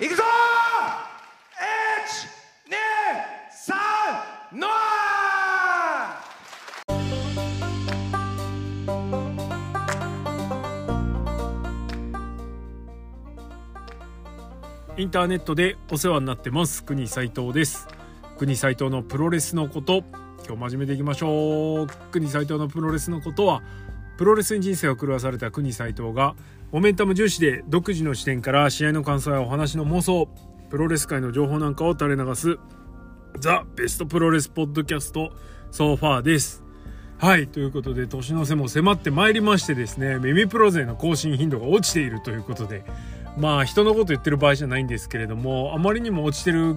いくぞ！123ノア！インターネットでお世話になってます国斉藤です。国斉藤のプロレスのこと今日真面目でいきましょう。国斉藤のプロレスのことはプロレスに人生を狂わされた国斉藤がモメンタム重視で独自の視点から試合の感想やお話の妄想プロレス界の情報なんかを垂れ流すザ・ベストプロレスポッドキャストソファーです。はいということで年の瀬も迫ってまいりましてですね耳プロ勢の更新頻度が落ちているということでまあ人のこと言ってる場合じゃないんですけれどもあまりにも落ちてる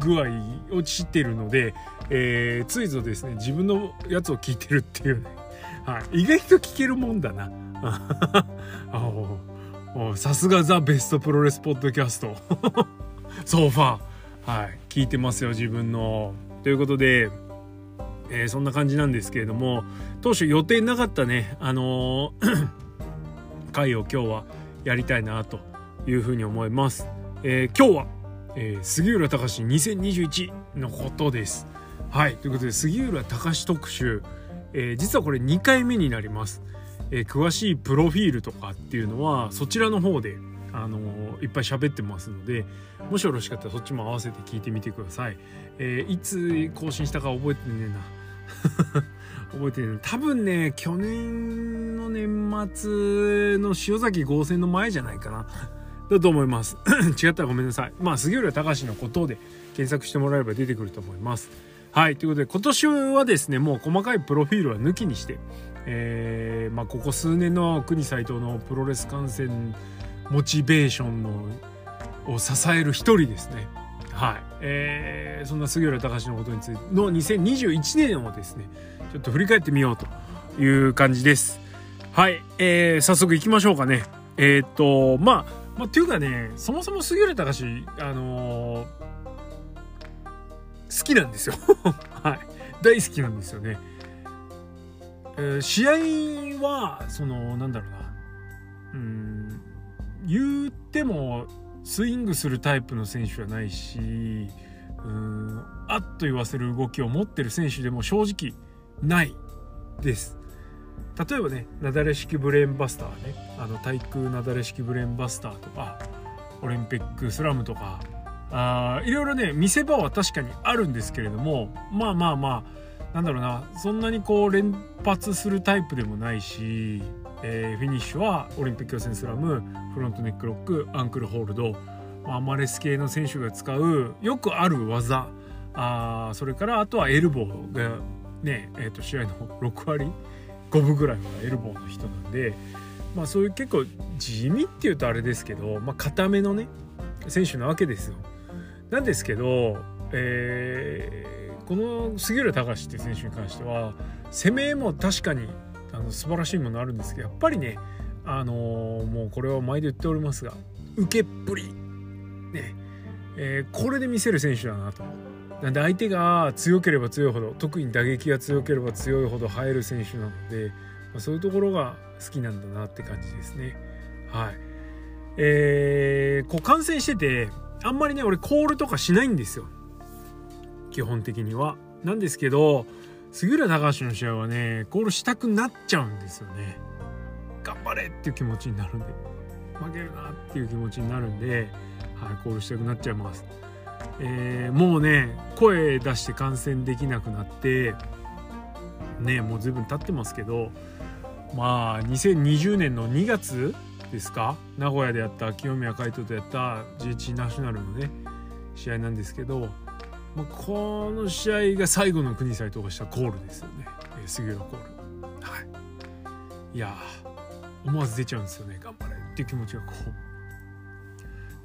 具合落ちてるので、えー、ついぞですね自分のやつを聞いてるっていうね、意外と聞けるもんだな。さすがザ・ベストプロレスポッドキャスト。ソファー。はい。聞いてますよ自分の。ということでえー、そんな感じなんですけれども当初予定なかったねあのー 回を今日はやりたいなというふうに思います。えー、今日は、えー、杉浦隆2021のことです。はい。ということで杉浦隆特集、えー、実はこれ2回目になります。えー、詳しいプロフィールとかっていうのはそちらの方であのー、いっぱい喋ってますのでもしよろしかったらそっちも合わせて聞いてみてください。え、いつ更新したか覚えてねえな。覚えてる多分ね去年の年末の塩崎合戦の前じゃないかなだと思います 違ったらごめんなさいまあ杉浦隆のことで検索してもらえれば出てくると思いますはいということで今年はですねもう細かいプロフィールは抜きにしてえー、まあここ数年の国斎藤のプロレス観戦モチベーションのを支える一人ですね。はい、えー、そんな杉浦隆のことについての2021年をですねちょっと振り返ってみようという感じです。はい、えー、早速いきましょうかね。えー、っとまあまあっていうかねそもそも杉浦隆あのー、好きなんですよ。はい。大好きなんですよね、えー、試合はそのなんだろうな。うん言ってもスイングするタイプの選手はないしうんあっと言わせる動きを持ってる選手でも正直ないです。例えばね雪崩式ブレーンバスターね。あの対空雪崩式ブレーンバスターとかオリンピックスラムとかあいろいろね見せ場は確かにあるんですけれどもまあまあまあなんだろうなそんなにこう連発するタイプでもないしえー、フィニッシュはオリンピック予選スラムフロントネックロックアンクルホールドアマレス系の選手が使うよくある技あそれからあとはエルボーがね、えー、と試合の6割5分ぐらいはエルボーの人なんで、まあ、そういう結構地味っていうとあれですけど、まあ、固めのね選手なわけですよ。なんですけど、えー、この杉浦隆っていう選手に関しては攻めも確かにあの素晴らしいものあるんですけどやっぱりねあのー、もうこれは毎度言っておりますが受けっぷりね、えー、これで見せる選手だなと。なんで相手が強ければ強いほど特に打撃が強ければ強いほど入る選手なので、まあ、そういうところが好きなんだなって感じですね。はい。えー、こう観戦しててあんまりね俺コールとかしないんですよ。基本的には。なんですけど杉浦隆の試合はねコールしたくなっちゃうんですよね。頑張れっていう気持ちになるんで。負けるなっていう気持ちになるんで、はい、コールしたくなっちゃいます、えー、もうね声出して観戦できなくなってねもう随分経ってますけどまあ2020年の2月ですか？名古屋でやった清宮海斗とやった GH ナショナルのね試合なんですけどまあ、この試合が最後の国際とかしたコールですよね、え、杉浦コール。はい。いや思わず出ちゃうんですよね頑張れ。っていう気持ちがこ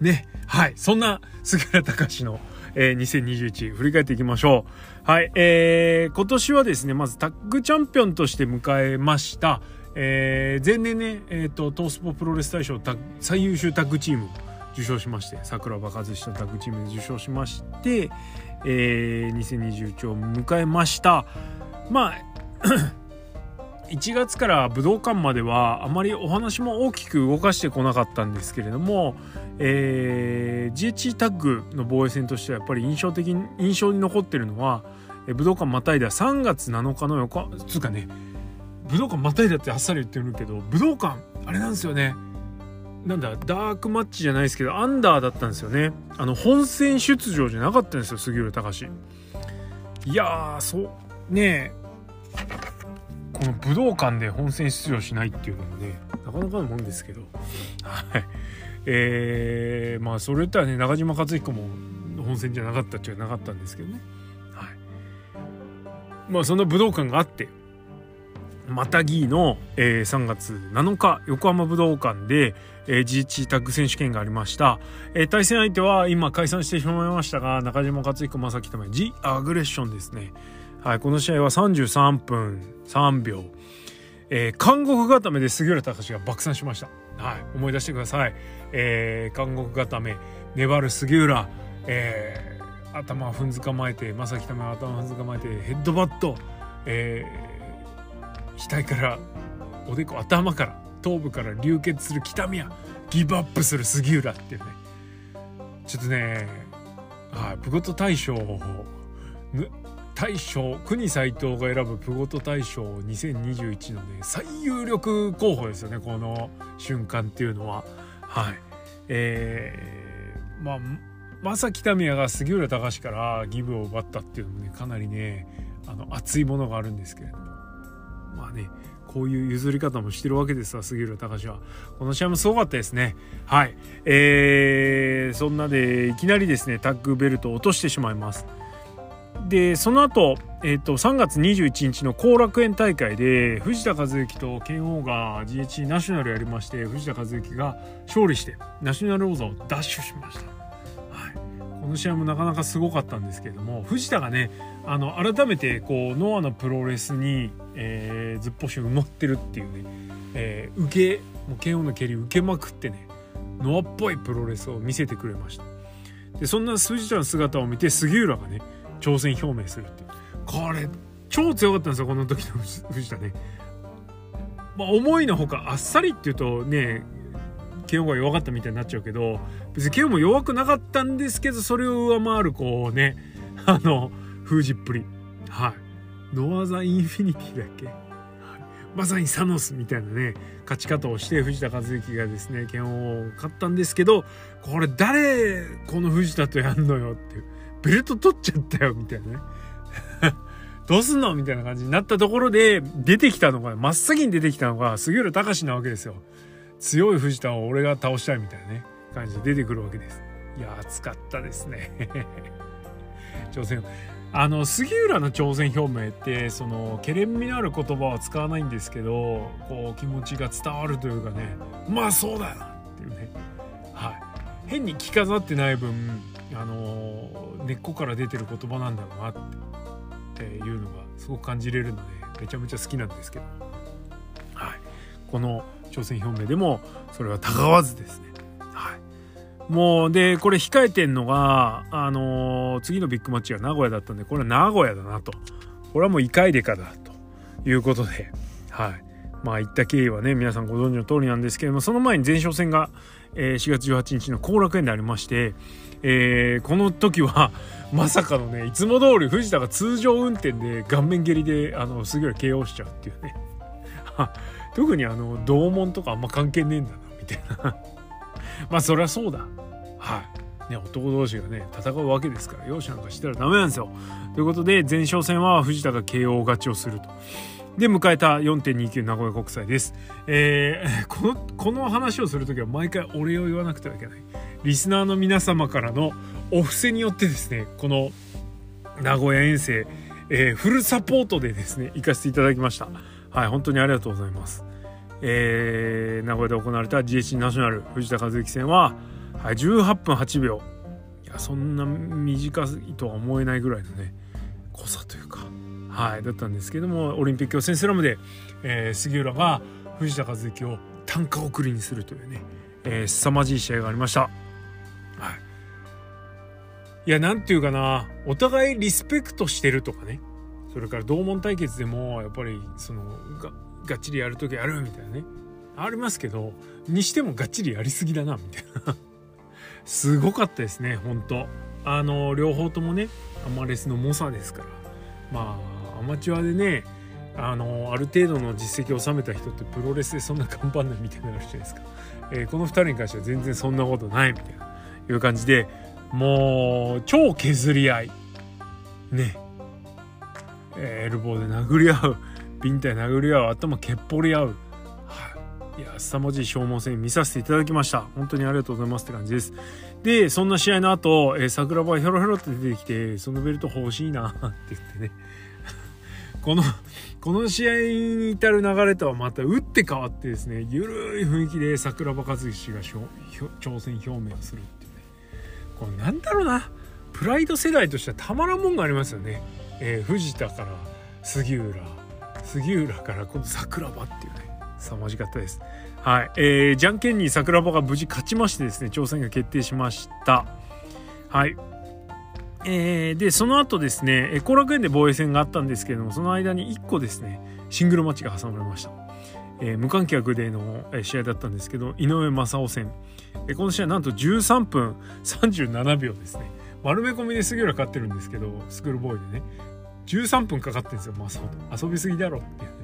う。ね。はい。そんな杉浦隆の、えー、2021振り返っていきましょう。はい。えー、今年はですねまずタッグチャンピオンとして迎えましたえー、前年ね、えーと、トースポプロレス大賞最優秀タッグチーム受賞しまして桜庭和志のタッグチームで受賞しまして、えー、2021を迎えました。まあ 1月から武道館まではあまりお話も大きく動かしてこなかったんですけれども、えー、GH タッグの防衛戦としてはやっぱり印象的に印象に残ってるのは、武道館またいだ3月7日の横つうかね武道館またいだってあっさり言ってるけど武道館あれなんですよね。なんだダークマッチじゃないですけどアンダーだったんですよね。あの本戦出場じゃなかったんですよ杉浦隆いやーそうねこの武道館で本戦出場しないっていうのもねなかなかのもんですけど。はい。えー、まあそれとはね中島克彦も本戦じゃなかったっちゃなかったんですけどね。はい。まあその武道館があってまたぎの、えー、3月7日横浜武道館で、えー、GH タッグ選手権がありました、えー、対戦相手は今解散してしまいましたが中島克彦正樹とも G アグレッションですね。はいこの試合は33分3秒えー、監獄固めで杉浦隆が爆散しました。はい、思い出してください。えー、監獄固め、粘る杉浦、えー、頭踏んづかまえて、正木ため頭踏んづかまえて、ヘッドバット、え額からおでこ頭から頭部から流血する北宮ギブアップする杉浦っていうね。ちょっとねはいプゴト大賞大賞国斎藤が選ぶプゴト大賞2021のね最有力候補ですよねこの瞬間っていうのは。はい。えー、まあ正木民也が杉浦隆からギブを奪ったっていうのもねかなりねあの熱いものがあるんですけれども。まあねこういう譲り方もしてるわけですわ杉浦隆は。この試合もすごかったですね。はい。えー、そんなでいきなりですねタッグベルトを落としてしまいます。でその後、えーと、3月21日の後楽園大会で藤田和幸と剣王が GHC ナショナルやりまして藤田和幸が勝利してナショナル王座を奪取しました、はい、この試合もなかなかすごかったんですけれども藤田がねあの改めてこうノアのプロレスに、えー、ずっぽし埋まってるっていうね、えー、受けもう剣王の蹴り受けまくってねノアっぽいプロレスを見せてくれましたでそんな藤田の姿を見て杉浦がね挑戦表明するってこれ超強かったんですよこの時の 藤田ね。まあ、思いのほかあっさりっていうとね慶応が弱かったみたいになっちゃうけど別に慶応も弱くなかったんですけどそれを上回るこうねあの封じっぷり。はい。ノア・ザ・インフィニティだっけ、まさにサノスみたいなね勝ち方をして藤田和幸がですね剣を勝ったんですけどこれ誰この藤田とやんのよっていう。ベルト取っちゃったよみたいなね。どうすんのみたいな感じになったところで出てきたのが真っ先に出てきたのが杉浦隆なわけですよ。強い藤田を俺が倒したいみたいなね感じで出てくるわけです。いや熱かったですね。挑 戦あの杉浦の挑戦表明ってそのけれんみのある言葉は使わないんですけどこう気持ちが伝わるというかねまあそうだよなっていうね。はい。変に着飾ってない分あの根っこから出てる言葉なんだろうなっていうのがすごく感じれるのでめちゃめちゃ好きなんですけど、はい、この挑戦表明でもそれはたがわずですね。もうでこれ控えてんのが、あのー、次のビッグマッチが名古屋だったんでこれは名古屋だなと。これはもう異界でかだと。いうことで、はい、まあ言った経緯はね皆さんご存知の通りなんですけどもその前に前哨戦が、えー、4月18日の後楽園でありましてえー、この時は まさかのねいつも通り藤田が通常運転で顔面蹴りであのすげえ KO しちゃうっていうね。特にあの同門とかあんま関係ねえんだなみたいな。まあそりゃそうだはいね男同士がね戦うわけですから容赦なんかしたらダメなんですよということで前哨戦は藤田が KO 勝ちをするとで迎えた4.29名古屋国際です。えー、この、この話をするときは毎回お礼を言わなくてはいけない。リスナーの皆様からのお布施によってですね、この名古屋遠征、えー、フルサポートでですね、行かせていただきました。はい、本当にありがとうございます。えー、名古屋で行われた GHC ナショナル藤田和幸戦は、はい、18分8秒。いや、そんな短いとは思えないぐらいのね、濃さというか、はい、だったんですけども、オリンピック予選スラムで、えー、杉浦が藤田和幸を単価送りにするというね、えー、凄まじい試合がありました。はいや、なんていうかな、お互いリスペクトしてるとかね。それから同門対決でも、やっぱり、そのが、がっちりやる時あるみたいなね。ありますけどにしてもがっちりやりすぎだなみたいな。すごかったですね本当。あの両方ともねアマレスの猛者ですから。まあアマチュアでねあのある程度の実績を収めた人ってプロレスでそんな頑張んないみたいになるじゃないですか、えー、この2人に関しては全然そんなことないみたいないう感じでもう超削り合い。ね。え、エルボーで殴り合う。ビンタ殴り合う頭けっぽり合う。はい。や凄まじい消耗戦見させていただきました。本当にありがとうございますって感じです。でそんな試合の後、えー、桜庭ヒョロヒョロって出てきてそのベルト欲しいなって言ってね。このこの試合に至る流れとはまた打って変わってですねゆるい雰囲気で桜庭和志が挑戦表明をするっていうね。これなんだろうな。プライド世代としてはたまらんもんがありますよね、えー、藤田から杉浦。杉浦から今度桜庭っていうね凄まじかったです。はい、えー、じゃんけんに桜庭が無事勝ちましてですね挑戦が決定しました。はい。えー、でその後ですね後楽園で防衛戦があったんですけれどもその間に1個ですねシングルマッチが挟まれました。えー、無観客での試合だったんですけど井上正雄戦、えー、この試合なんと13分37秒ですね丸め込みで杉浦勝ってるんですけどスクールボーイでね13分かかってんですよ。正雄と遊びすぎだろっていう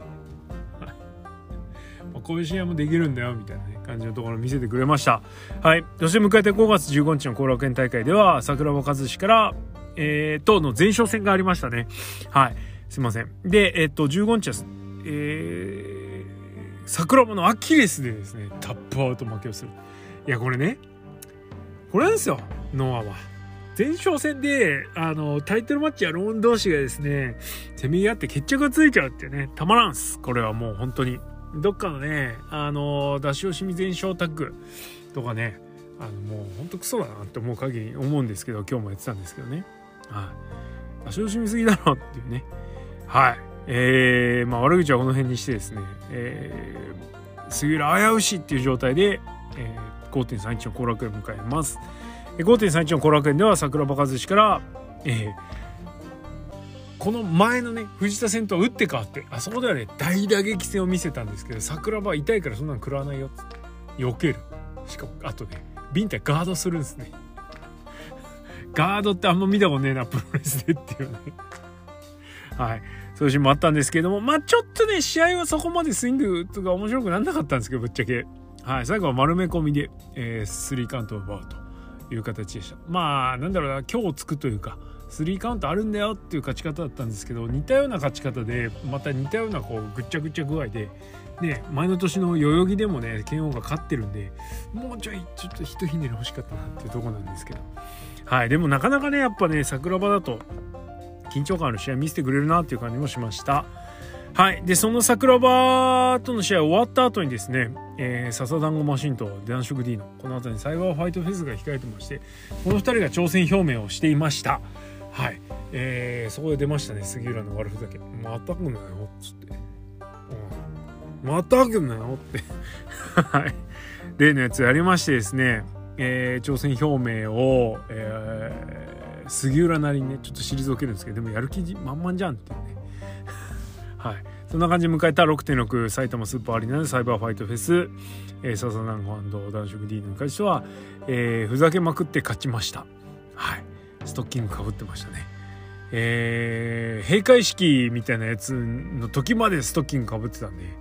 こういう試合もできるんだよみたいな、ね、感じのところを見せてくれました。はい。そして迎えて5月15日の後楽園大会では桜庭和志からえー、との前哨戦がありましたね。はい。すいません。でえっ、と15日はえー、桜庭のアキレスでですねタップアウト負けをする。いやこれねこれなんですよ。ノアは。前哨戦であのタイトルマッチやローン同士がですねせめぎ合って決着がついちゃうってねたまらんすこれはもう本当にどっかのね、あの、出し惜しみ全勝タッグとかね、あの、もうほんとクソだなって思う限り思うんですけど、今日もやってたんですけどね。はい。出し惜しみすぎだろっていうね。はい。えー、まあ悪口はこの辺にしてですね、えー、杉浦危うしっていう状態で、えー、5.31の後楽園を迎えます。5.31の後楽園では桜庭和志から、えー、この前のね藤田戦と打って変わってあそこではね。大打撃戦を見せたんですけど桜庭痛いからそんなの食らわないよ。っって避ける。しかもあとねビンタガードするんですね。ガードってあんま見たことねえなプロレスでっていうね。はい。そういうシーンもあったんですけどもまあちょっとね試合はそこまでスイングとか面白くなんなかったんですけどぶっちゃけ。はい。最後は丸め込みで、えー、スリーカウントを奪うと。いう形でしたまあなんだろうな今日つくというか3カウントあるんだよっていう勝ち方だったんですけど似たような勝ち方でまた似たようなこうぐっちゃぐちゃ具合で、ね、前の年の代々木でもね剣王が勝ってるんでもうちょいちょっとひとひねり欲しかったなっていうとこなんですけどはいでもなかなかねやっぱね桜庭だと緊張感ある試合見せてくれるなっていう感じもしました。はい。で、その桜庭との試合終わった後にですね、えー、笹団子マシンと男色 D のこの後にサイバーファイトフェスが控えてまして、この2人が挑戦表明をしていました。はい、えー、そこで出ましたね。杉浦の悪ふざけ「またくなよ」っつって「うん、またくなよ」って。はい。例のやつやりましてですね、えー、挑戦表明を、えー、杉浦なりにねちょっと退けるんですけどでもやる気満々じゃんっていうね。はいそんな感じで迎えた6.6埼玉スーパーアリーナでサイバーファイトフェス、えー、笹南郷男色 D の会社は、えー、ふざけまくって勝ちましたはいストッキングかぶってましたね。えー、閉会式みたいなやつの時までストッキングかぶってたんで、よっ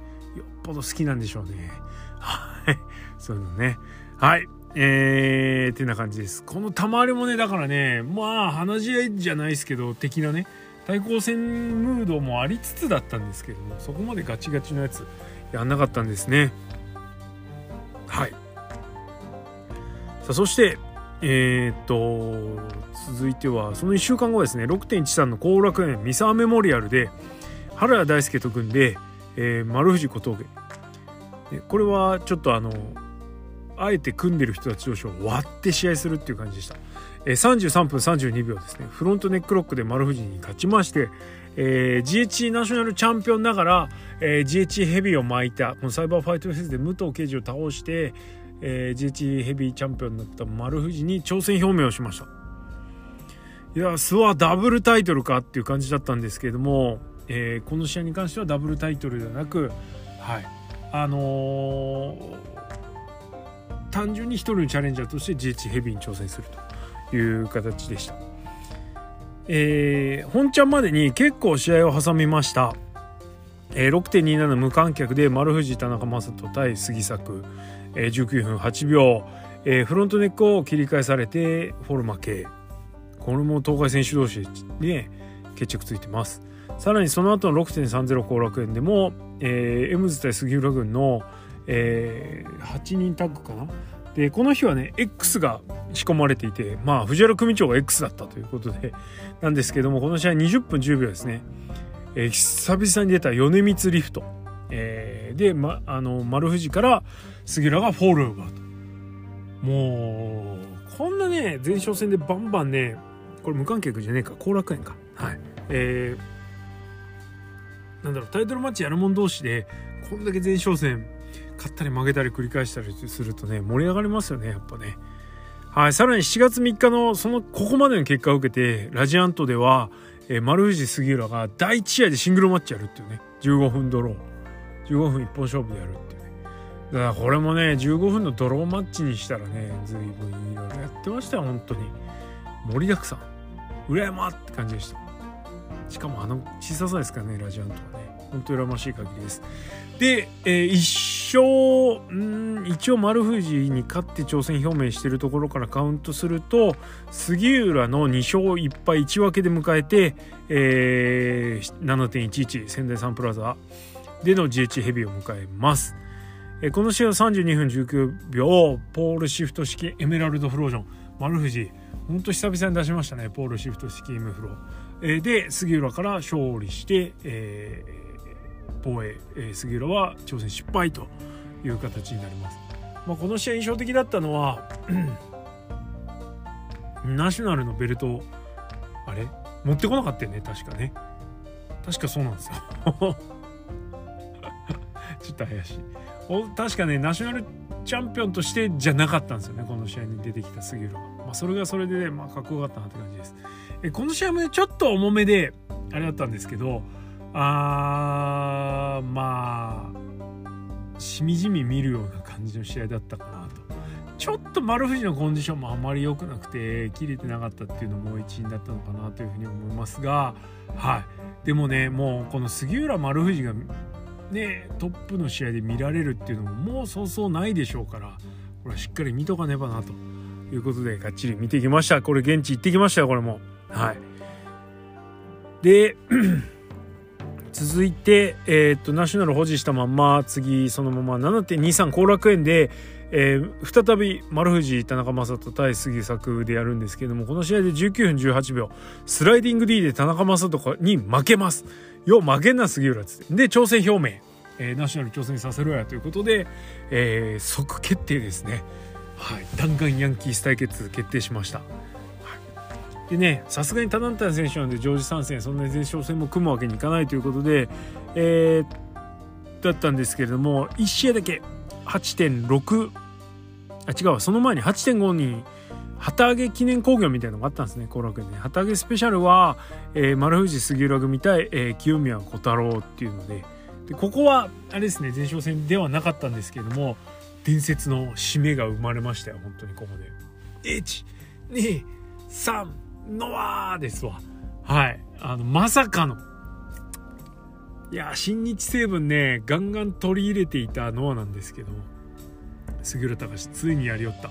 ぽど好きなんでしょうね。はい。そういうのね。はい。えー、ってな感じです。このたまりもね、だからね、まあ、話し合いじゃないですけど、的なね、対抗戦ムードもありつつだったんですけども、そこまでガチガチのやつやんなかったんですね。はい。さあ、そして、えー、っと、続いてはその1週間後ですね6.13の後楽園三沢メモリアルで原谷大輔と組んで、えー、丸藤小峠これはちょっとあのあえて組んでる人たち同士を割って試合するっていう感じでした、えー、33分32秒ですね。フロントネックロックで丸藤に勝ちまして、えー、GH ナショナルチャンピオンながら、えー、GH ヘビーを巻いたこのサイバーファイトフェスで武藤敬司を倒してえー、GH ヘビーチャンピオンになった丸藤に挑戦表明をしました。いやスワダブルタイトルかっていう感じだったんですけれども、えー、この試合に関してはダブルタイトルではなく、はい。あのー単純に一人のチャレンジャーとして GH ヘビーに挑戦するという形でした。えー、本ちゃんまでに結構試合を挟みました。えー、6.27無観客で丸藤田中将人対杉作、えー、19分8秒、えー、フロントネックを切り返されてフォルマ系これも東海選手同士で、ね、決着ついてますさらにその後の6.30後楽園でも、えー、エムズ対杉浦軍の、えー、8人タッグかな？でこの日はね X が仕込まれていてまあ藤原組長が X だったということでなんですけどもこの試合20分10秒ですね。えー、久々に出た米光リフト、えー、で、ま、あの丸藤から杉浦がフォールオーバーと。もうこんなね前哨戦でバンバンねこれ無観客じゃねえか後楽園か。はい。えー、なんだろうタイトルマッチやる者同士でこんだけ前哨戦勝ったり負けたり繰り返したりするとね盛り上がりますよねやっぱね。はいさらに7月3日のそのここまでの結果を受けてラジアントではえー、丸藤杉浦が第1試合でシングルマッチやるっていうね15分ドロー。15分一本勝負でやるっていうね。だからこれもね15分のドローマッチにしたらね随分いろいろやってましたよ本当に。盛りだくさん。羨まって感じでした。しかもあの小ささですからねラジアントはね。本当羨ましい限りです。で、えー、一勝ん一応丸藤に勝って挑戦表明してるところからカウントすると杉浦の2勝1敗1分けで迎えて、えー、7.11仙台サンプラザでの GH ヘビーを迎えます。えー、この試合は32分19秒ポールシフト式エメラルドフロージョン丸藤ほんと久々に出しましたねポールシフト式エメフロー、えー、で杉浦から勝利して、えー防衛、えー、杉浦は挑戦失敗という形になります。まあ、この試合印象的だったのは ナショナルのベルトあれ？持ってこなかったよね確かね。確かそうなんですよ。ちょっと怪しい。お確かねナショナルチャンピオンとしてじゃなかったんですよねこの試合に出てきた杉浦が、まあ、それがそれで、ね、まあ、かっこよかったなって感じです。えこの試合もねちょっと重めであれだったんですけどあーまあしみじみ見るような感じの試合だったかなと。ちょっと丸藤のコンディションもあまり良くなくて切れてなかったっていうのも一因だったのかなというふうに思いますがはい。でもねもうこの杉浦丸藤がねトップの試合で見られるっていうのももうそうそうないでしょうからこれはしっかり見とかねばなということでがっちり見てきました。これ現地行ってきましたよこれも。はい。で続いて、えー、っとナショナル保持したまま次そのまま7.23後楽園で、えー、再び丸藤田中将人対杉作でやるんですけどもこの試合で19分18秒スライディング D で田中将人に負けます。よ負けんな杉浦っつって。で挑戦表明、えー、ナショナル挑戦させろやということで、えー、即決定ですね。はい。弾丸ヤンキース対決決定しました。でねさすがにタナンタン選手なんで常時参戦そんなに前哨戦も組むわけにいかないということで、えー、だったんですけれども1試合だけ8.6あ違うその前に8.5に旗揚げ記念興行みたいなのがあったんですね後楽園で、旗揚げスペシャルは、えー、丸藤杉浦組対、えー、清宮小太郎っていうのででここはあれですね前哨戦ではなかったんですけれども伝説の締めが生まれましたよ本当にここで。123ノアですわ。はい。あの、まさかの。いや、新日成分ね、ガンガン取り入れていたノアなんですけど、杉浦隆ついにやりよった。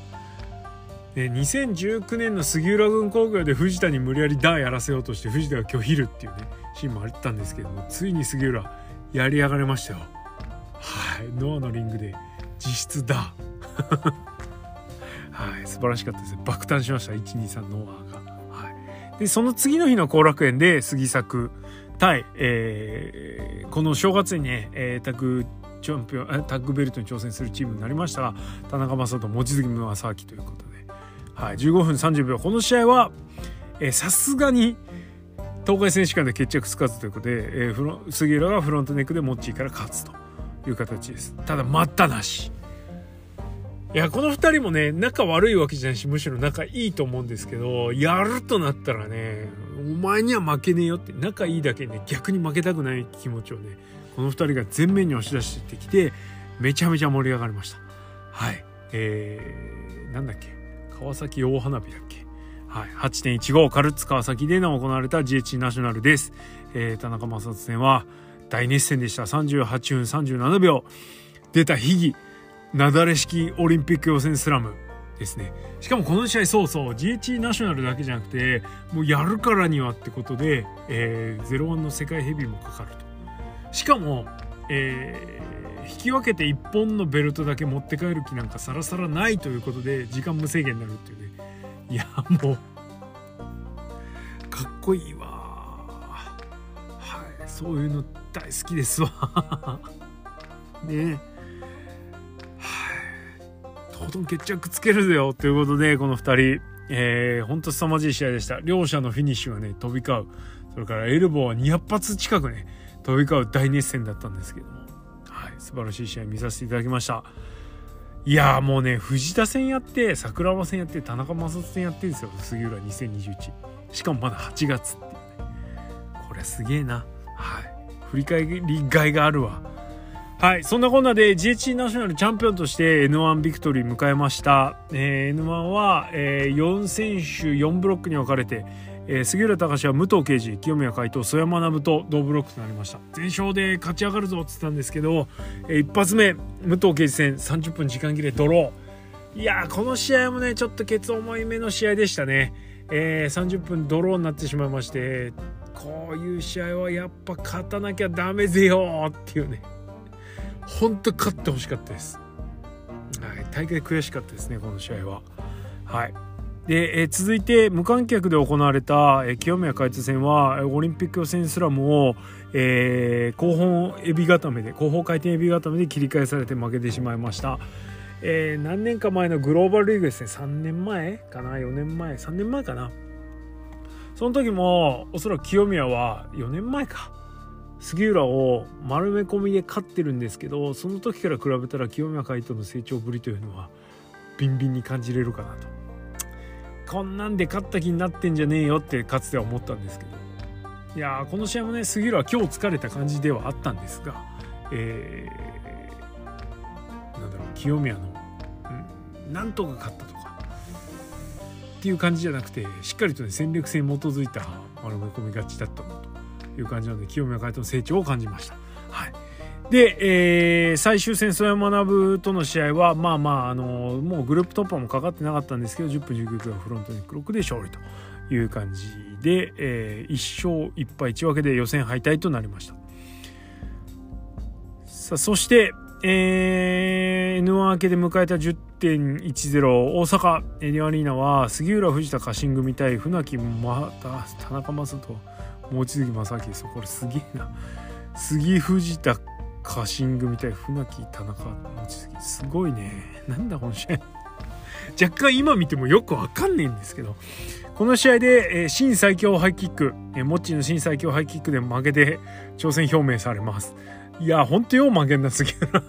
で2019年の杉浦軍工業で藤田に無理やりダーやらせようとして藤田が拒否るっていうねシーンもあったんですけどもついに杉浦やり上がれましたよはいノアのリングで実質ダー はい素晴らしかったです爆誕しました123ノアがでその次の日の後楽園で杉作対、えー、この正月にね、えー、タッグチャンピオンタッグベルトに挑戦するチームになりましたが田中将人望月正明ということで、はい、15分30秒。この試合はさすがに東海選手権で決着つかずということで、えー、フロ杉浦がフロントネックでモッチーから勝つという形です。ただ待ったなし。いや、この二人もね、仲悪いわけじゃないし、むしろ仲いいと思うんですけど、やるとなったらね、お前には負けねえよって、仲いいだけね、逆に負けたくない気持ちをね、この2人が前面に押し出してきてめちゃめちゃ盛り上がりました。はい。えー、なんだっけ？川崎大花火だっけ？はい、8.15カルッツ川崎で行われた GH ナショナルです、えー、田中正人戦は大熱戦でした。38分37秒。出た秘技。なだれ式オリンピック予選スラムですね。しかもこの試合そうそう GH ナショナルだけじゃなくてもうやるからにはってことで、えー、01の世界ヘビーもかかると。しかも、えー、引き分けて1本のベルトだけ持って帰る気なんかさらさらないということで時間無制限になるっていうね。いやもうかっこいいわ。はいそういうの大好きですわ。ね。はいとことん決着つけるぜよということでこの2人。えー、ほんと凄まじい試合でした。両者のフィニッシュはね飛び交う。それからエルボーは200発近くね飛び交う大熱戦だったんですけども、はい、素晴らしい試合見させていただきました。いやもうね藤田戦やって桜庭戦やって田中将人戦やってるんですよ。杉浦2021しかもまだ8月っていうね。これすげえな。はい。振り返りがいがあるわ。はいそんなこんなで GHC ナショナルチャンピオンとして N1 ビクトリー迎えました、えー、N1 は、えー、4選手4ブロックに分かれてえー、杉浦隆は武藤敬司清宮海斗曽山学と同ブロックとなりました。全勝で勝ち上がるぞっつったんですけど、えー、一発目武藤敬司戦30分時間切れドロー。いやこの試合もねちょっとケツ重いめの試合でしたね、えー、30分ドローになってしまいましてこういう試合はやっぱ勝たなきゃダメぜよっていうね。ほんと勝ってほしかったです、はい、大会悔しかったですねこの試合は。はい。で、え、続いて無観客で行われた、え、清宮海津戦はオリンピック予選スラムを、えー、後方エビ固めで後方回転エビ固めで切り返されて負けてしまいました、えー、何年か前のグローバルリーグですね。3年前かな？4年前？3年前かな？その時もおそらく清宮は4年前か。杉浦を丸め込みで勝ってるんですけどその時から比べたら清宮海斗の成長ぶりというのはビンビンに感じれるかなと。こんなんで勝った気になってんじゃねえよってかつては思ったんですけど。いやこの試合もね杉浦は今日疲れた感じではあったんですが、えー、なんだろう清宮の、うん、なんとか勝ったとかっていう感じじゃなくてしっかりとね戦略性に基づいた丸め込み勝ちだったという感じなので清宮海斗の成長を感じました。はいで、えー、最終戦、曽山学との試合は、まあまあ、あのもうグループ突破もかかってなかったんですけど、10分19秒フロントにクロックで勝利という感じで、えー、1勝1敗1分けで予選敗退となりました。さあ、そして、えー、N1 明けで迎えた10.10大阪エディアリーナは杉浦藤田家臣組対船木また田中正人望月正明ですこれすげえな杉藤田家臣組対船木田中望月。すごいね。なんだこの試合。若干今見てもよくわかんないんですけどこの試合で、えー、新最強ハイキック、えー、モッチーの新最強ハイキックで負けて挑戦表明されます。いやほんとよう負けんなすぎるな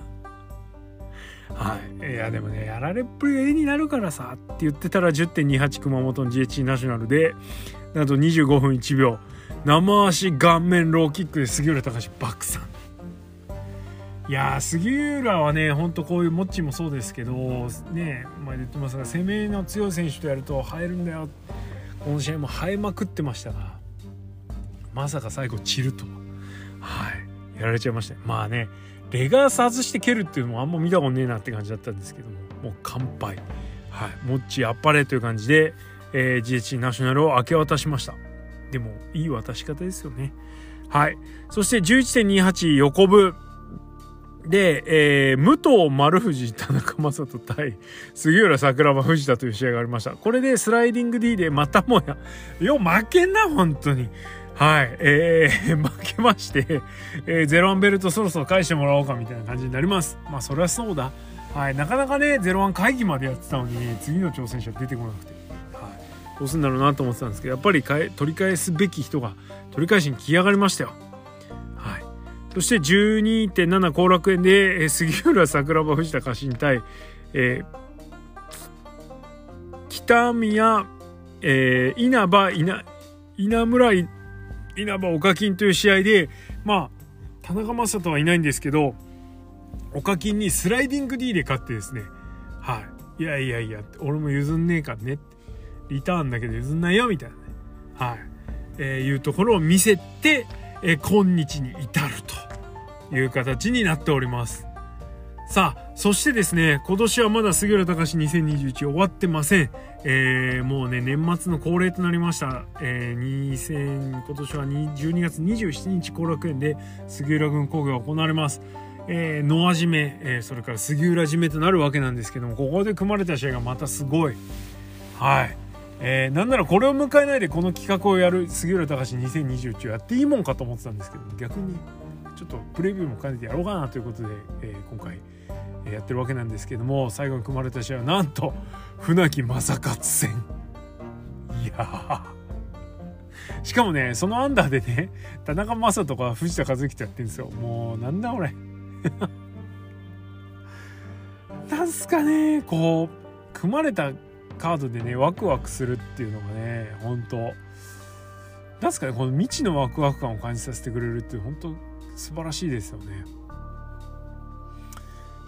はい。いやでもねやられっぷりが絵になるからさって言ってたら10.28熊本の GH ナショナルでなんと25分1秒。生足顔面ローキックで杉浦隆爆散いや杉浦はねほんとこういうモッチーもそうですけどね前で言ってますが攻めの強い選手とやると映えるんだよ。この試合も映えまくってましたがまさか最後散るとはい。やられちゃいましたまあねレガース外して蹴るっていうのもあんま見たことねえなって感じだったんですけどももう乾杯はい。モッチーあっぱれという感じで、えー、GH ナショナルを明け渡しました。でもいい渡し方ですよねはいそして11.28横部で、えー、武藤丸藤田中将人対杉浦桜庭藤田という試合がありました。これでスライディング D でまたもや、よ、負けんな、本当に。はい、えー、負けまして、えー、ゼロワンベルトそろそろ返してもらおうかみたいな感じになります。まあ、そりゃそうだ。はい、なかなかね、ゼロワン会議までやってたのに、次の挑戦者出てこなくて。どうすんだろうなと思ってたんですけど、やっぱり取り返すべき人が取り返しに来やがりましたよ。はい。そして12.7後楽園で、え、杉浦桜庭藤田家臣対、えー、北宮、えー、稲葉稲稲村稲葉岡金という試合でまあ田中将人はいないんですけどお課金にスライディング D で買ってですね。はい。いやいやいや俺も譲んねえからねって。リターンだけど譲んないよみたいな。ねはい、えー、いうところを見せて、えー、今日に至るという形になっております。さあそしてですね今年はまだ杉浦隆2021終わってません、えー、もうね年末の恒例となりました、えー、2000今年は12月27日後楽園で杉浦軍工業が行われます。えー、野味め、え、それから杉浦締めとなるわけなんですけどもここで組まれた試合がまたすごい。はい、えー、なんならこれを迎えないでこの企画をやる杉浦隆2021をやっていいもんかと思ってたんですけど逆にちょっとプレビューも兼ねてやろうかなということで、えー、今回やってるわけなんですけども最後に組まれた試合はなんと船木正勝戦。いやしかもねそのアンダーでね田中将人とか藤田和樹とやってるんですよ。もうなんだ俺 なんすかねこう組まれたカードでねワクワクするっていうのがね本当。なんすかねこの未知のワクワク感を感じさせてくれるって本当素晴らしいですよね。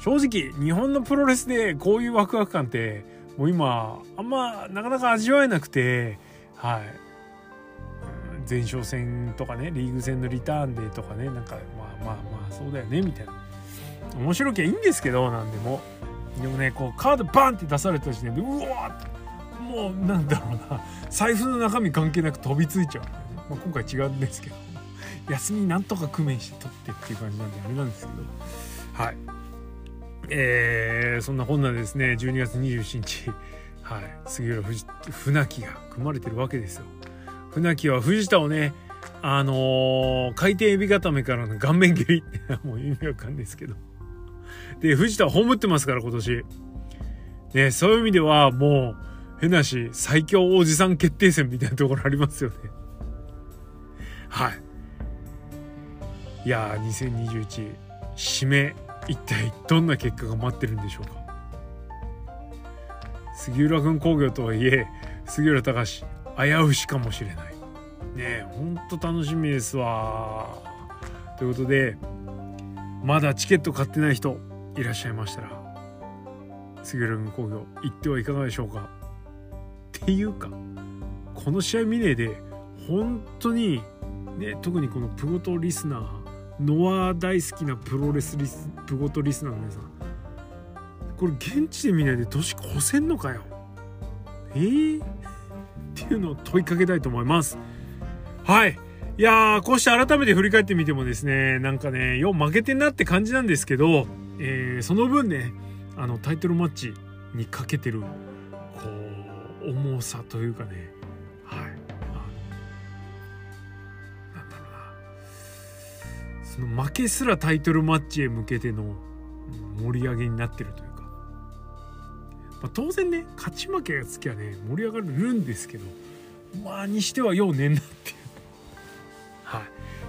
正直日本のプロレスでこういうワクワク感ってもう今あんまなかなか味わえなくてはい。前哨戦とかねリーグ戦のリターンでとかねなんかまあまあまあそうだよねみたいな。面白きゃいいんですけど何でも。でもねこうカードバンって出された時点でうわっもうなんだろうな。財布の中身関係なく飛びついちゃうんだよね、まあ、今回違うんですけど休みなんとか工面して取ってっていう感じなんであれなんですけど。はい。えー、そんなこんなですね12月27日。はい。杉浦船木が組まれてるわけですよ。船木は藤田をねあのー、回転エビ固めからの顔面蹴りってもう意味わかんないですけど。で、藤田葬ってますから、今年。ね、そういう意味では、もう、変なし、最強おじさん決定戦みたいなところありますよね。はい。いやー、2021、締め、一体どんな結果が待ってるんでしょうか。杉浦君工業とはいえ、杉浦隆、危うしかもしれない。ねえ、ほんと楽しみですわ。ということで、まだチケット買ってない人、いらっしゃいましたら杉浦君工業行ってはいかがでしょうか？っていうかこの試合見ねえで本当にね特にこのプゴトリスナーノア大好きなプロレスリスプゴトリスナーの皆さんこれ現地で見ないで年越せんのかよ？えー、っていうのを問いかけたいと思います。はい。いやーこうして改めて振り返ってみてもですねなんかねよう負けてんなって感じなんですけどえー、その分ねあのタイトルマッチにかけてるこう重さというかねはい。あのなんだろうな。その負けすらタイトルマッチへ向けての盛り上げになってるというか、まあ、当然ね勝ち負けがつきはね盛り上がるんですけどまあにしてはようねんなっていう。は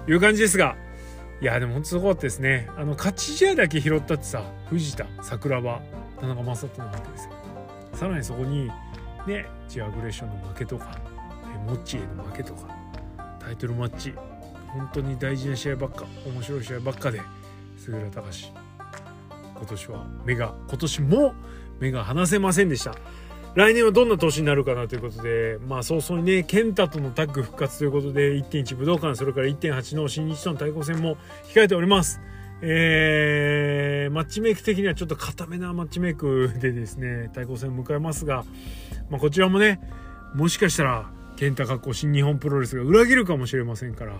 い。いう感じですがいやでも本当すごかったですね。あの勝ち試合だけ拾ったってさ藤田桜庭田中将人なわけですよ。さらにそこにねジアグレッションの負けとかモッチへの負けとかタイトルマッチ本当に大事な試合ばっか面白い試合ばっかで杉浦隆今年は目が今年も目が離せませんでした。来年はどんな年になるかなということで、まあ早々にね、健太とのタッグ復活ということで、1.1武道館、それから1.8の新日との対抗戦も控えております。えー、マッチメイク的にはちょっと固めなマッチメイクでですね、対抗戦を迎えますが、まあこちらもね、もしかしたら、健太格好新日本プロレスが裏切るかもしれませんから、は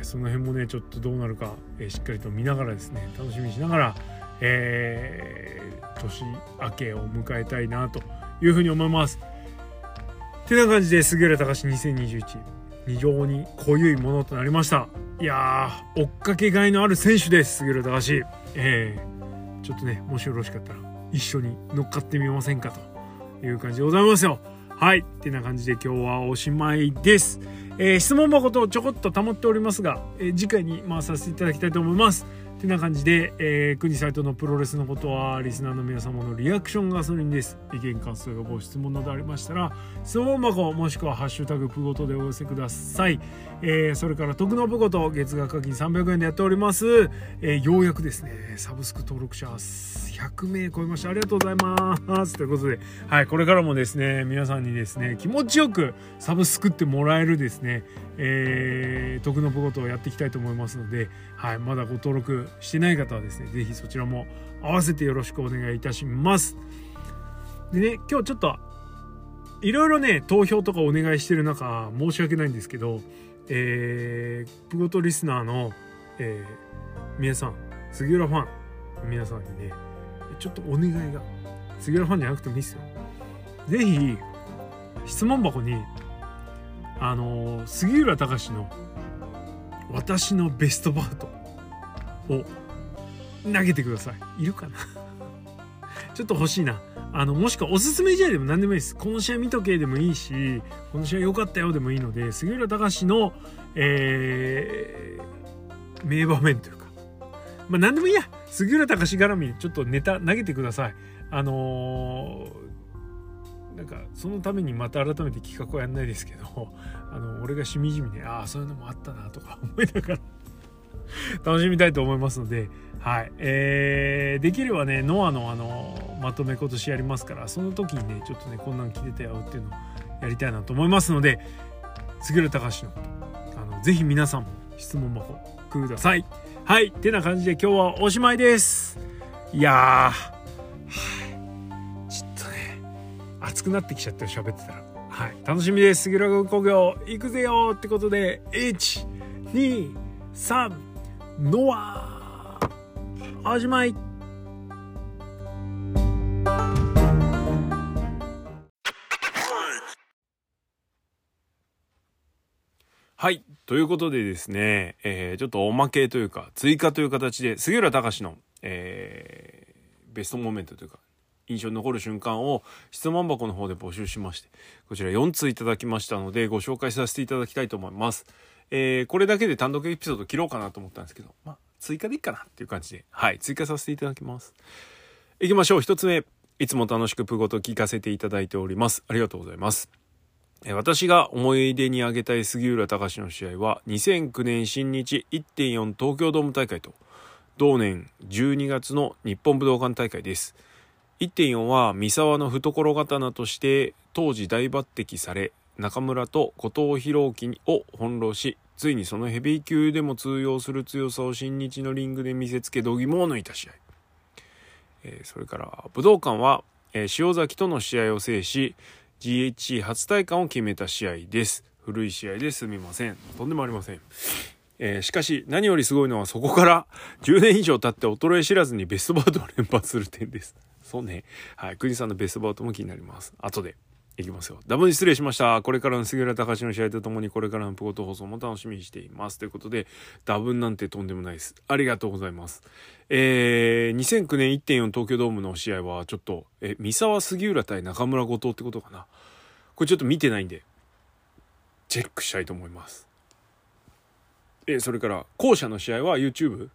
い、その辺もね、ちょっとどうなるか、えー、しっかりと見ながらですね、楽しみにしながら、えー、年明けを迎えたいなというふうに思います。てな感じで杉浦隆2021非常に濃ゆいものとなりました。いやー追っかけがいのある選手です杉浦隆えー、ちょっとねもしよろしかったら一緒に乗っかってみませんかという感じでございますよ。はい。ってな感じで今日はおしまいです。えー、質問箱とちょこっと保っておりますが、えー、次回に回させていただきたいと思います。てな感じで、えー、国サイトのプロレスのことはリスナーの皆様のリアクションガソリンです意見感想やご質問などありましたら質問箱もしくは「ハッシュタグプごと」でお寄せください、えー、それから徳のプごと月額課金300円でやっております、えー、ようやくですねサブスク登録者100名超えましたありがとうございますということではいこれからもですね皆さんにですね気持ちよくサブスクってもらえるですねえー、徳のプごとをやっていきたいと思いますので、はい、まだご登録してない方はですね、是非そちらも合わせてよろしくお願いいたします。でね、今日ちょっと、いろいろね、投票とかお願いしてる中、申し訳ないんですけど、えー、プゴトリスナーの、えー、皆さん、杉浦ファン、皆さんにね、ちょっとお願いが、杉浦ファンじゃなくてもいいですよ。是非質問箱に、あのー、杉浦隆の私のベストバートを投げてください。いるかな？ちょっと欲しいな。あの、もしくはおすすめ試合でも何でもいいです。この試合見とけでもいいし、この試合良かったよでもいいので、杉浦隆の、えー、名場面というか、まあ何でもいいや。杉浦隆絡み、ちょっとネタ投げてください。あのー、なんかそのためにまた改めて企画はやんないですけど あの俺がしみじみねああそういうのもあったなとか思いながら 楽しみたいと思いますので、はいえー、できればねノアのあのまとめ今年やりますからその時にねちょっとねこんなん来てたよっていうのをやりたいなと思いますので杉浦隆のことあのぜひ皆さんも質問箱くださいはいてな感じで今日はおしまいです。いやー、はい、ちょっとね熱くなってきちゃって喋ってたら。はい、楽しみです。杉浦君工業行くぜよってことで、1、2、3、ノア。おしまいはい。ということでですね、えー、ちょっとおまけというか、追加という形で、杉浦隆の、えー、ベストモメントというか、印象に残る瞬間を質問箱の方で募集しまして、こちら4通いただきましたので、ご紹介させていただきたいと思います。えー、これだけで単独エピソード切ろうかなと思ったんですけど、まあ、追加でいいかなっていう感じで、はい、追加させていただきます。いきましょう。1つ目。いつも楽しくプゴと聞かせていただいております。ありがとうございます。私が思い出に挙げたい杉浦隆の試合は2009年新日1.4東京ドーム大会と同年12月の日本武道館大会です。1.4は三沢の懐刀として当時大抜擢され中村と後藤弘樹を翻弄しついにそのヘビー級でも通用する強さを新日のリングで見せつけ度肝を抜いた試合、それから武道館は、塩崎との試合を制し GHC 初体感を決めた試合です古い試合ですみませんとんでもありませんえー、しかし何よりすごいのはそこから10年以上経って衰え知らずにベストバウトを連発する点です。そうね。はい。国さんのベストバウトも気になります。後で。いきますよ。ダブル失礼しました。これからの杉浦隆の試合とともにこれからのプゴト放送も楽しみにしています。ということで、ダブなんてとんでもないです。ありがとうございます。えー、2009年1.4東京ドームの試合はちょっと、え、三沢杉浦対中村後藤ってことかな。これちょっと見てないんで、チェックしたいと思います。え、それから、後者の試合は YouTube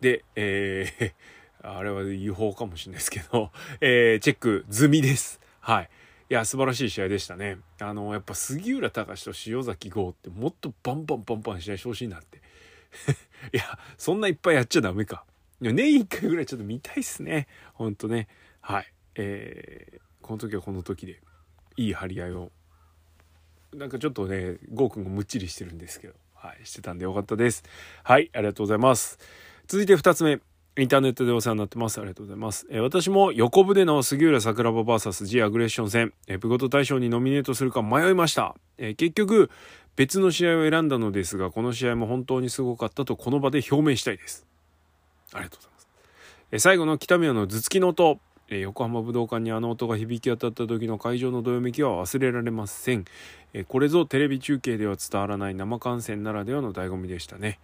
で、えー あれは違法かもしれないですけど、えー、チェック済みです。はい。いや、素晴らしい試合でしたね。あの、やっぱ杉浦隆と塩崎豪ってもっとバンバンバンバン試合してほしいなって。いや、そんないっぱいやっちゃダメか。年1回ぐらいちょっと見たいっすね。ほんとね。はい。えー、この時はこの時で、いい張り合いを。なんかちょっとね、ゴーくんがむっちりしてるんですけど、はい、してたんでよかったです。はい、ありがとうございます。続いて2つ目。インターネットでお世話になってます。ありがとうございます。えー、私も横筆の杉浦桜庭 VS G アグレッション戦、えー、プゴト大賞にノミネートするか迷いました。えー、結局、別の試合を選んだのですが、この試合も本当にすごかったとこの場で表明したいです。ありがとうございます。えー、最後の北宮の頭突きの音、えー、横浜武道館にあの音が響き当たった時の会場のどよめきは忘れられません。えー、これぞテレビ中継では伝わらない生観戦ならではの醍醐味でしたね。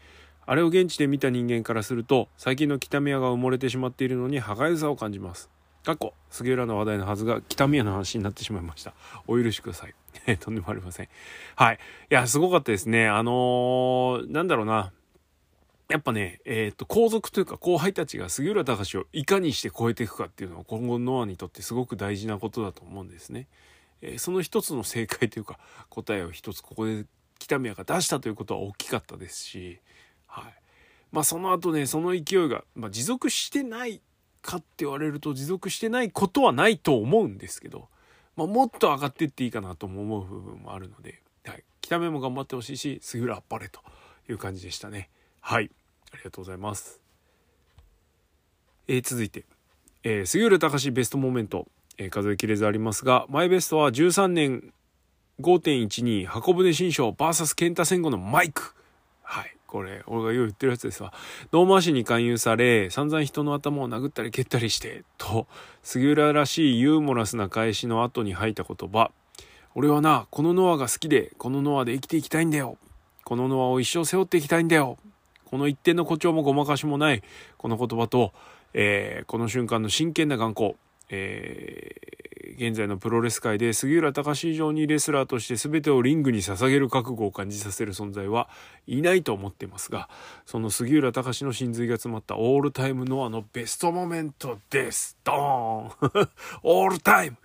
あれを現地で見た人間からすると最近の北宮が埋もれてしまっているのに歯がゆさを感じます。過去杉浦の話題のはずが北宮の話になってしまいました。お許しください。とんでもありません。はい。いやすごかったですね。あのー、なんだろうな。やっぱね、えっ、と、後続というか後輩たちが杉浦隆をいかにして超えていくかっていうのは今後ノアにとってすごく大事なことだと思うんですね。えー、その一つの正解というか答えを一つここで北宮が出したということは大きかったですし、はい。まあその後ね、その勢いが、まあ、持続してないかって言われると持続してないことはないと思うんですけど、まあ、もっと上がっていっていいかなとも思う部分もあるので、はい。北目も頑張ってほしいし、杉浦あっぱれという感じでしたね。はい。ありがとうございます。えー、続いて、えー、杉浦隆ベストモーメント、えー、数えきれずありますが、マイベストは13年5.12箱舟新章 VS 健太戦後のマイク。はい。これ、俺がよう言ってるやつですわ。ノーマーシーに勧誘され、散々人の頭を殴ったり蹴ったりして、と、杉浦らしいユーモラスな返しの後に吐いた言葉。俺はな、このノアが好きで、このノアで生きていきたいんだよ。このノアを一生背負っていきたいんだよ。この一点の誇張もごまかしもない、この言葉と、えー、この瞬間の真剣な眼光、えー、現在のプロレス界で杉浦貴以上にレスラーとして全てをリングに捧げる覚悟を感じさせる存在はいないと思っていますが、その杉浦貴の真髄が詰まったオールタイムノアのベストモーメントです。ドーン。オールタイム。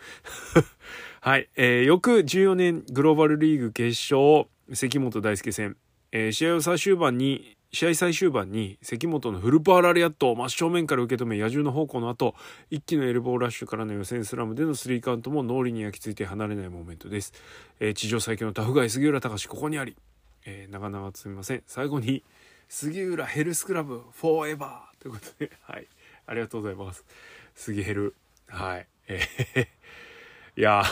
はい、えー、翌14年グローバルリーグ決勝関本大輔戦、えー、試合を最終盤に試合最終盤に関本のフルパワーラリアットを真正面から受け止め野獣の咆哮の後一気のエルボーラッシュからの予選スラムでのスリーカウントも脳裏に焼き付いて離れないモーメントです、えー、地上最強のタフガイ杉浦貴ここにあり、えー、長々すみません。最後に杉浦ヘルスクラブフォーエバー。ということで はい。ありがとうございます。杉ヘル。はい。えー、いや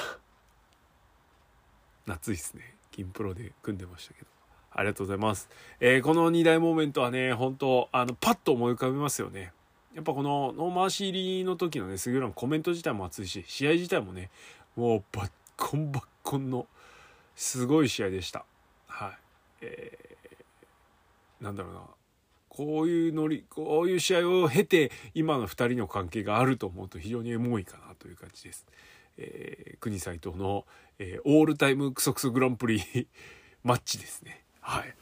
懐いっすね。金プロで組んでましたけど。ありがとうございます。えー、この2大モーメントはね、本当あの、パッと思い浮かびますよね。やっぱこのノーマーシー入りの時のね、杉浦のコメント自体も熱いし、試合自体もね、もうバッコンバッコンのすごい試合でした。はい。えー、なんだろうな。こういうノリ、こういう試合を経て、今の2人の関係があると思うと非常にエモいかなという感じです。えー、国斎藤の、えー、オールタイムクソクソグランプリ マッチですね。はい。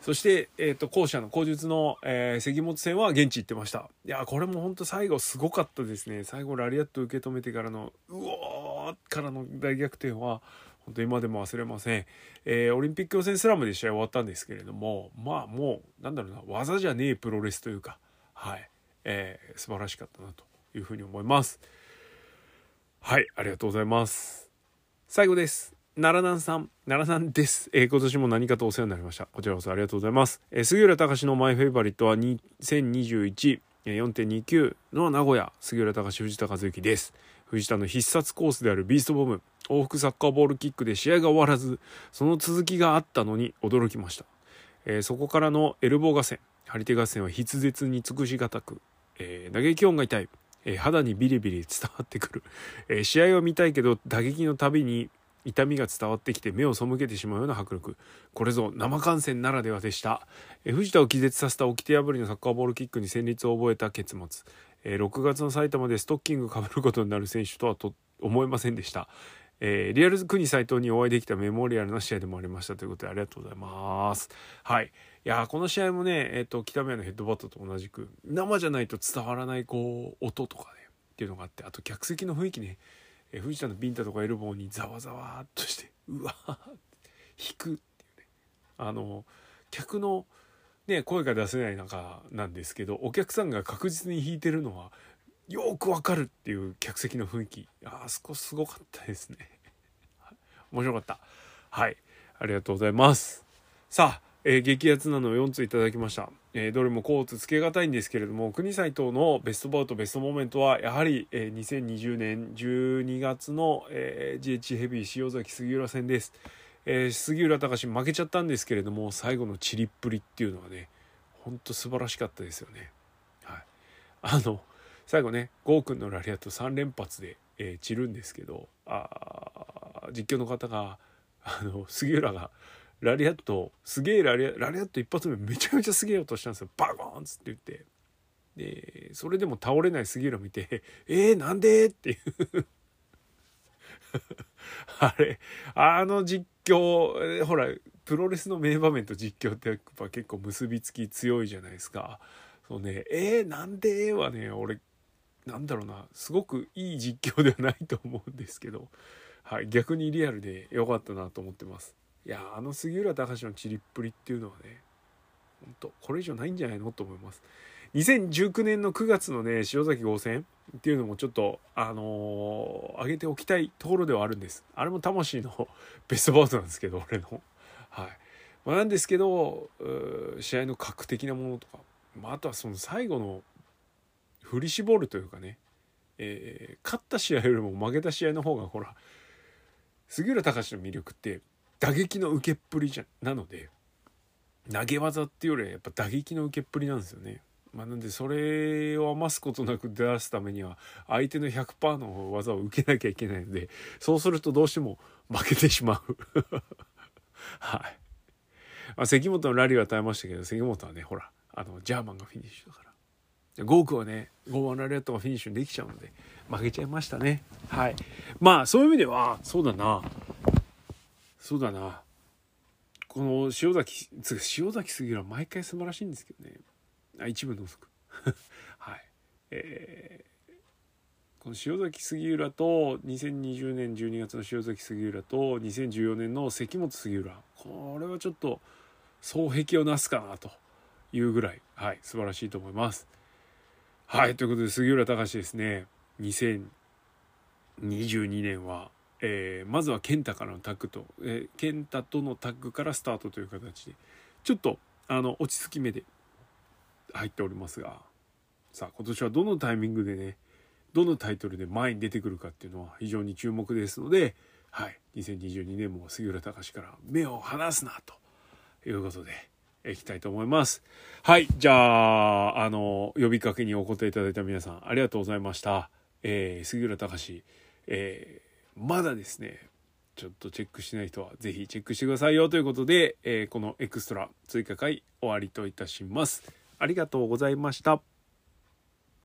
そして、えっ、ー、と、後者の口述の、えー、関本戦は現地行ってました。いや、これも本当最後すごかったですね。最後ラリアット受け止めてからの、うおーからの大逆転は、本当今でも忘れません。えー、オリンピック予選スラムで試合終わったんですけれども、まあもう、なんだろうな、技じゃねえプロレスというか、はい、えー、素晴らしかったなというふうに思います。はい、ありがとうございます。最後です。奈良南さん、奈良南です。えー、今年も何かとお世話になりました。こちらこそありがとうございます。えー、杉浦隆のマイフェイバリットは2021、4.29の名古屋、杉浦隆藤田和之です。藤田の必殺コースであるビーストボム、往復サッカーボールキックで試合が終わらず、その続きがあったのに驚きました。えー、そこからのエルボー合戦、張り手合戦は筆舌に尽くしがたく、えー、打撃音が痛い。え、肌にビリビリ伝わってくる、えー、試合を見たいけど打撃のたびに痛みが伝わってきて目を背けてしまうような迫力これぞ生観戦ならではでしたえ藤田を気絶させた掟破りのサッカーボールキックに戦慄を覚えた結末え6月の埼玉でストッキングかぶることになる選手とはと思いませんでしたえー、リアル国斎藤にお会いできたメモリアルな試合でもありましたということでありがとうございます。はい。いやこの試合もね、えっ、ー、と、北宮のヘッドバットと同じく、生じゃないと伝わらない、こう、音とかね、っていうのがあって、あと客席の雰囲気ね、え藤田のビンタとかエルボーにざわざわっとしてうわー引くっていうね。あの客のね声が出せない中なんですけどお客さんが確実に引いてるのはよくわかるっていう客席の雰囲気。あそこすごかったですね。面白かった。はい。ありがとうございます。さあえー、激アツなのを4ついただきました。えー、どれもコーツつけがたいんですけれども、国斎藤のベストバウト、ベストモメントは、やはり、えー、2020年12月の、えー、GH ヘビー塩崎杉浦戦です。えー、杉浦隆負けちゃったんですけれども、最後のチリっぷりっていうのはね、ほんと素晴らしかったですよね。はい。あの、最後ね、ゴーくんのラリアット3連発で、えー、散るんですけど、あ実況の方が、あの、杉浦が、ラリアットすげえラリアラリアット一発目めちゃめちゃすげえ音したんですよバコーンっつって言ってでそれでも倒れない杉浦見て「えー、なんで?」っていう あれあの実況ほらプロレスの名場面と実況ってやっぱ結構結びつき強いじゃないですか。そうね、えー、なんではね、俺、なんだろうな、すごくいい実況ではないと思うんですけど、はい、逆にリアルで良かったなと思ってます。いや、あの杉浦隆のチリっぷりっていうのはね、本当これ以上ないんじゃないのと思います。2019年の9月のね、塩崎号線っていうのもちょっと、あのー、上げておきたいところではあるんです。あれも魂の ベストバウトなんですけど、俺の。はい。まあ、なんですけど、試合の格的なものとか、まあ、あとはその最後の振り絞るというかね、えー、勝った試合よりも負けた試合の方がほら、杉浦隆の魅力って打撃の受けっぷりじゃなので、投げ技っていうよりはやっぱ打撃の受けっぷりなんですよね。まあ、なんでそれを余すことなく出すためには相手の100%の技を受けなきゃいけないのでそうするとどうしても負けてしまう。はい、まあ、関本のラリーは耐えましたけど関本はねほらあのジャーマンがフィニッシュだから。ゴークはねゴーワンラリアットがフィニッシュできちゃうので負けちゃいましたね。はい。まあそういう意味ではそうだな。そうだな。この塩崎塩崎杉浦毎回素晴らしいんですけどね。あ一部除く はい。えー、この塩崎杉浦と2020年12月の塩崎杉浦と2014年の関本杉浦。これはちょっと双璧をなすかなというぐらい、はい、素晴らしいと思います。はい、ということで杉浦隆ですね。2022年は、えー、まずは健太からのタッグと、えー、健太とのタッグからスタートという形でちょっとあの落ち着き目で入っておりますがさあ今年はどのタイミングでねどのタイトルで前に出てくるかっていうのは非常に注目ですので、はい、2022年も杉浦隆から目を離すなということでいきたいと思います。はい、じゃあ、あの、呼びかけにお答えいただいた皆さんありがとうございました。えー、杉浦隆、えー、まだですね、ちょっとチェックしない人はぜひチェックしてくださいよということで、えー、このエクストラ追加回終わりといたします。ありがとうございました。